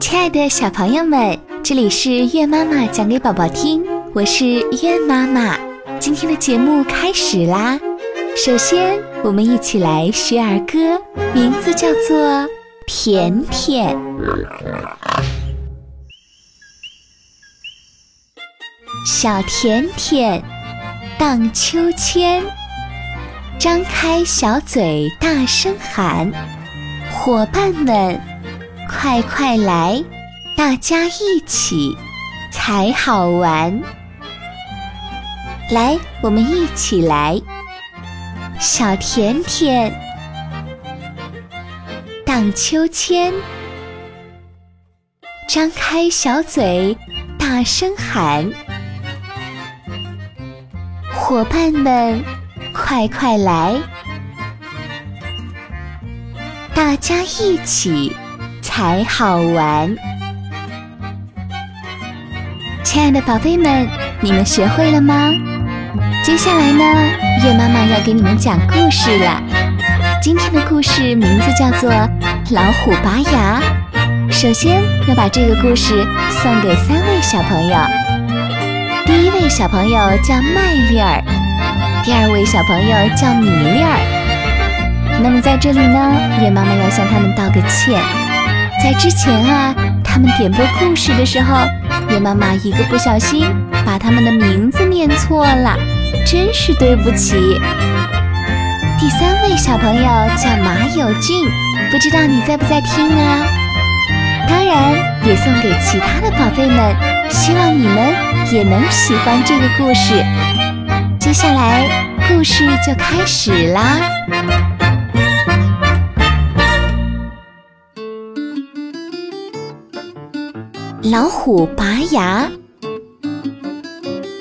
亲爱的小朋友们，这里是月妈妈讲给宝宝听，我是月妈妈。今天的节目开始啦！首先，我们一起来学儿歌，名字叫做《甜甜》。小甜甜荡秋千，张开小嘴大声喊：“伙伴们！”快快来，大家一起才好玩。来，我们一起来。小甜甜荡秋千，张开小嘴大声喊：“伙伴们，快快来，大家一起。”才好玩，亲爱的宝贝们，你们学会了吗？接下来呢，月妈妈要给你们讲故事了。今天的故事名字叫做《老虎拔牙》。首先要把这个故事送给三位小朋友。第一位小朋友叫麦粒儿，第二位小朋友叫米粒儿。那么在这里呢，月妈妈要向他们道个歉。在之前啊，他们点播故事的时候，叶妈妈一个不小心把他们的名字念错了，真是对不起。第三位小朋友叫马有俊，不知道你在不在听啊？当然也送给其他的宝贝们，希望你们也能喜欢这个故事。接下来故事就开始啦。老虎拔牙，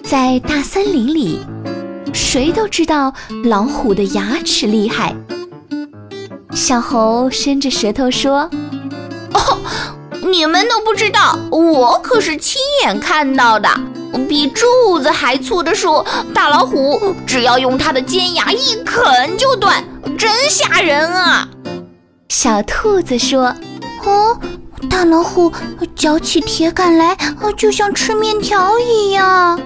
在大森林里，谁都知道老虎的牙齿厉害。小猴伸着舌头说：“哦，你们都不知道，我可是亲眼看到的。比柱子还粗的树，大老虎只要用它的尖牙一啃就断，真吓人啊！”小兔子说：“哦。”大老虎嚼起铁杆来，就像吃面条一样。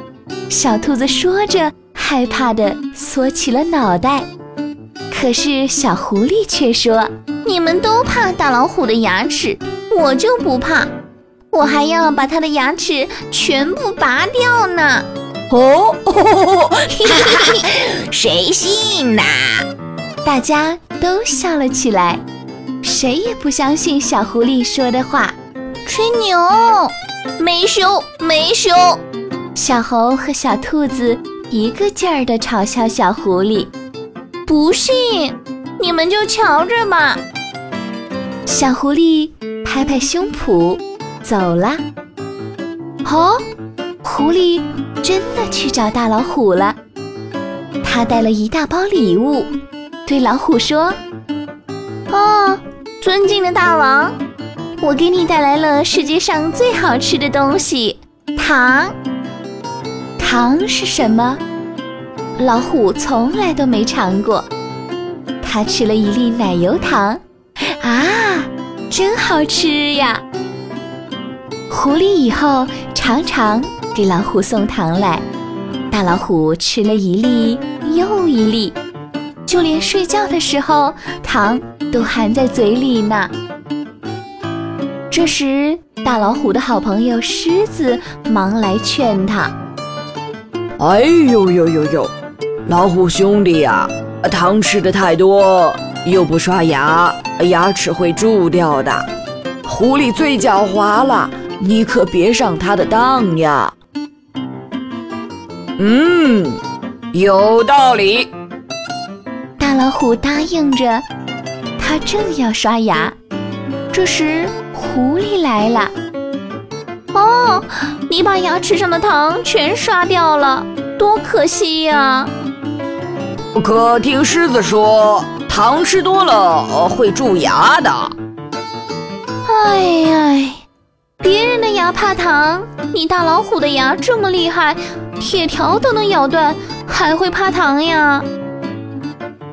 小兔子说着，害怕的缩起了脑袋。可是小狐狸却说：“你们都怕大老虎的牙齿，我就不怕，我还要把它的牙齿全部拔掉呢。”哦，谁信呐？大家都笑了起来。谁也不相信小狐狸说的话，吹牛，没羞没羞。小猴和小兔子一个劲儿地嘲笑小狐狸，不信，你们就瞧着吧。小狐狸拍拍胸脯走了。哦，狐狸真的去找大老虎了。他带了一大包礼物，对老虎说：“哦。”尊敬的大王，我给你带来了世界上最好吃的东西——糖。糖是什么？老虎从来都没尝过。他吃了一粒奶油糖，啊，真好吃呀！狐狸以后常常给老虎送糖来，大老虎吃了一粒又一粒。就连睡觉的时候，糖都含在嘴里呢。这时，大老虎的好朋友狮子忙来劝他：“哎呦呦呦呦，老虎兄弟呀，糖吃的太多，又不刷牙，牙齿会蛀掉的。狐狸最狡猾了，你可别上它的当呀。”嗯，有道理。大老虎答应着，他正要刷牙，这时狐狸来了。哦，你把牙齿上的糖全刷掉了，多可惜呀！可听狮子说，糖吃多了会蛀牙的。哎呀，别人的牙怕糖，你大老虎的牙这么厉害，铁条都能咬断，还会怕糖呀？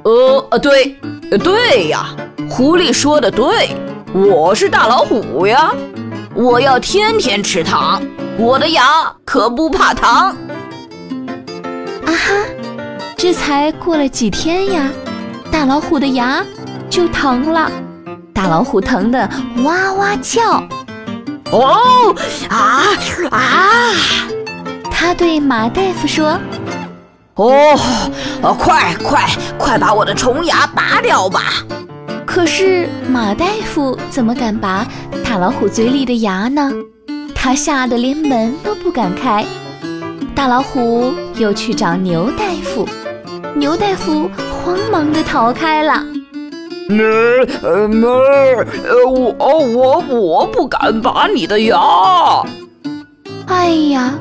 呃呃，对，对呀，狐狸说的对，我是大老虎呀，我要天天吃糖，我的牙可不怕糖。啊哈，这才过了几天呀，大老虎的牙就疼了，大老虎疼得哇哇叫。哦啊啊！他对马大夫说：“哦，快快快把我的虫牙拔掉吧！”可是马大夫怎么敢拔大老虎嘴里的牙呢？他吓得连门都不敢开。大老虎又去找牛大夫，牛大夫慌忙地逃开了。没呃没呃我我我不敢拔你的牙。哎呀，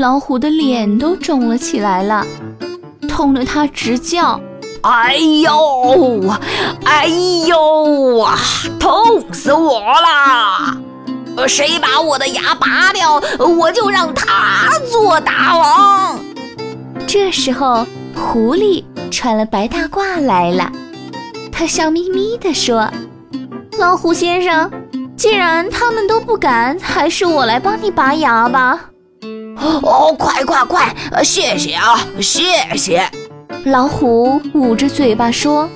老虎的脸都肿了起来了，痛得它直叫：“哎呦哎呦啊，痛死我啦！谁把我的牙拔掉，我就让他做大王。”这时候，狐狸穿了白大褂来了。他笑眯眯地说：“老虎先生，既然他们都不敢，还是我来帮你拔牙吧。”“哦，快快快！谢谢啊，谢谢。”老虎捂着嘴巴说。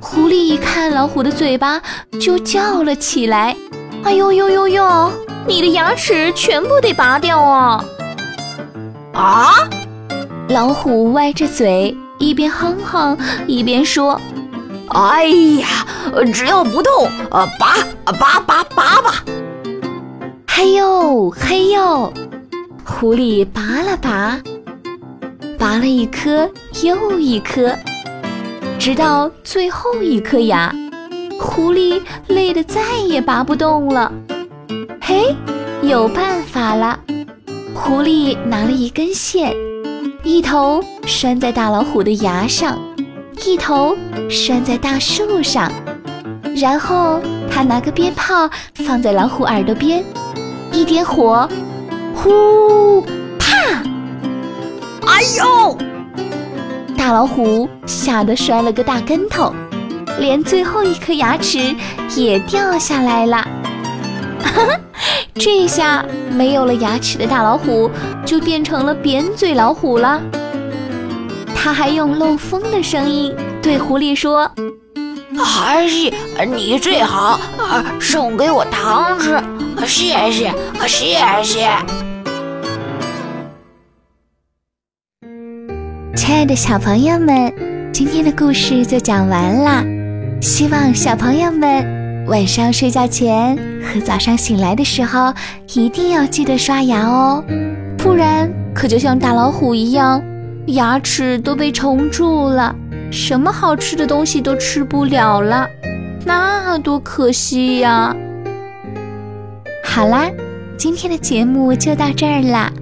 狐狸一看老虎的嘴巴，就叫了起来：“哎呦呦呦呦！你的牙齿全部得拔掉啊！”啊！老虎歪着嘴，一边哼哼一边说。哎呀，只要不痛，呃，拔拔拔拔吧！嘿呦嘿呦，狐狸拔了拔，拔了一颗又一颗，直到最后一颗牙，狐狸累得再也拔不动了。嘿，有办法了！狐狸拿了一根线，一头拴在大老虎的牙上。一头拴在大树上，然后他拿个鞭炮放在老虎耳朵边，一点火，呼，啪！哎呦！大老虎吓得摔了个大跟头，连最后一颗牙齿也掉下来了。哈哈，这下没有了牙齿的大老虎就变成了扁嘴老虎了。他还用漏风的声音对狐狸说：“还是你最好，送给我糖吃，谢谢，谢谢。”亲爱的小朋友们，今天的故事就讲完啦。希望小朋友们晚上睡觉前和早上醒来的时候一定要记得刷牙哦，不然可就像大老虎一样。牙齿都被虫蛀了，什么好吃的东西都吃不了了，那多可惜呀！好啦，今天的节目就到这儿啦。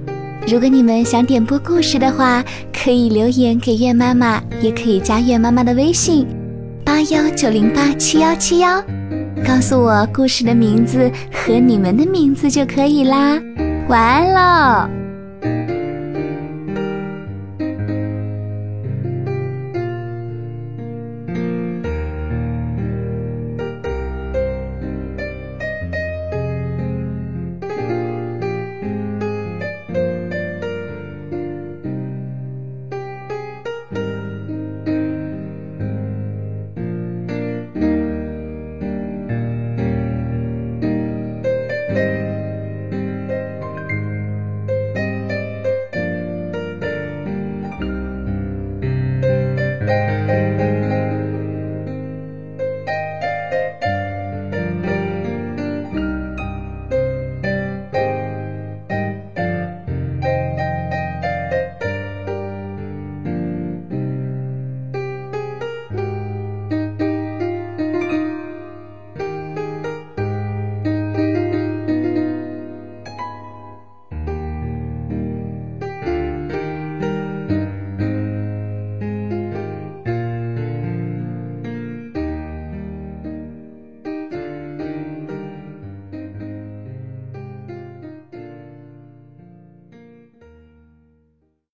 如果你们想点播故事的话，可以留言给月妈妈，也可以加月妈妈的微信八幺九零八七幺七幺，告诉我故事的名字和你们的名字就可以啦。晚安喽！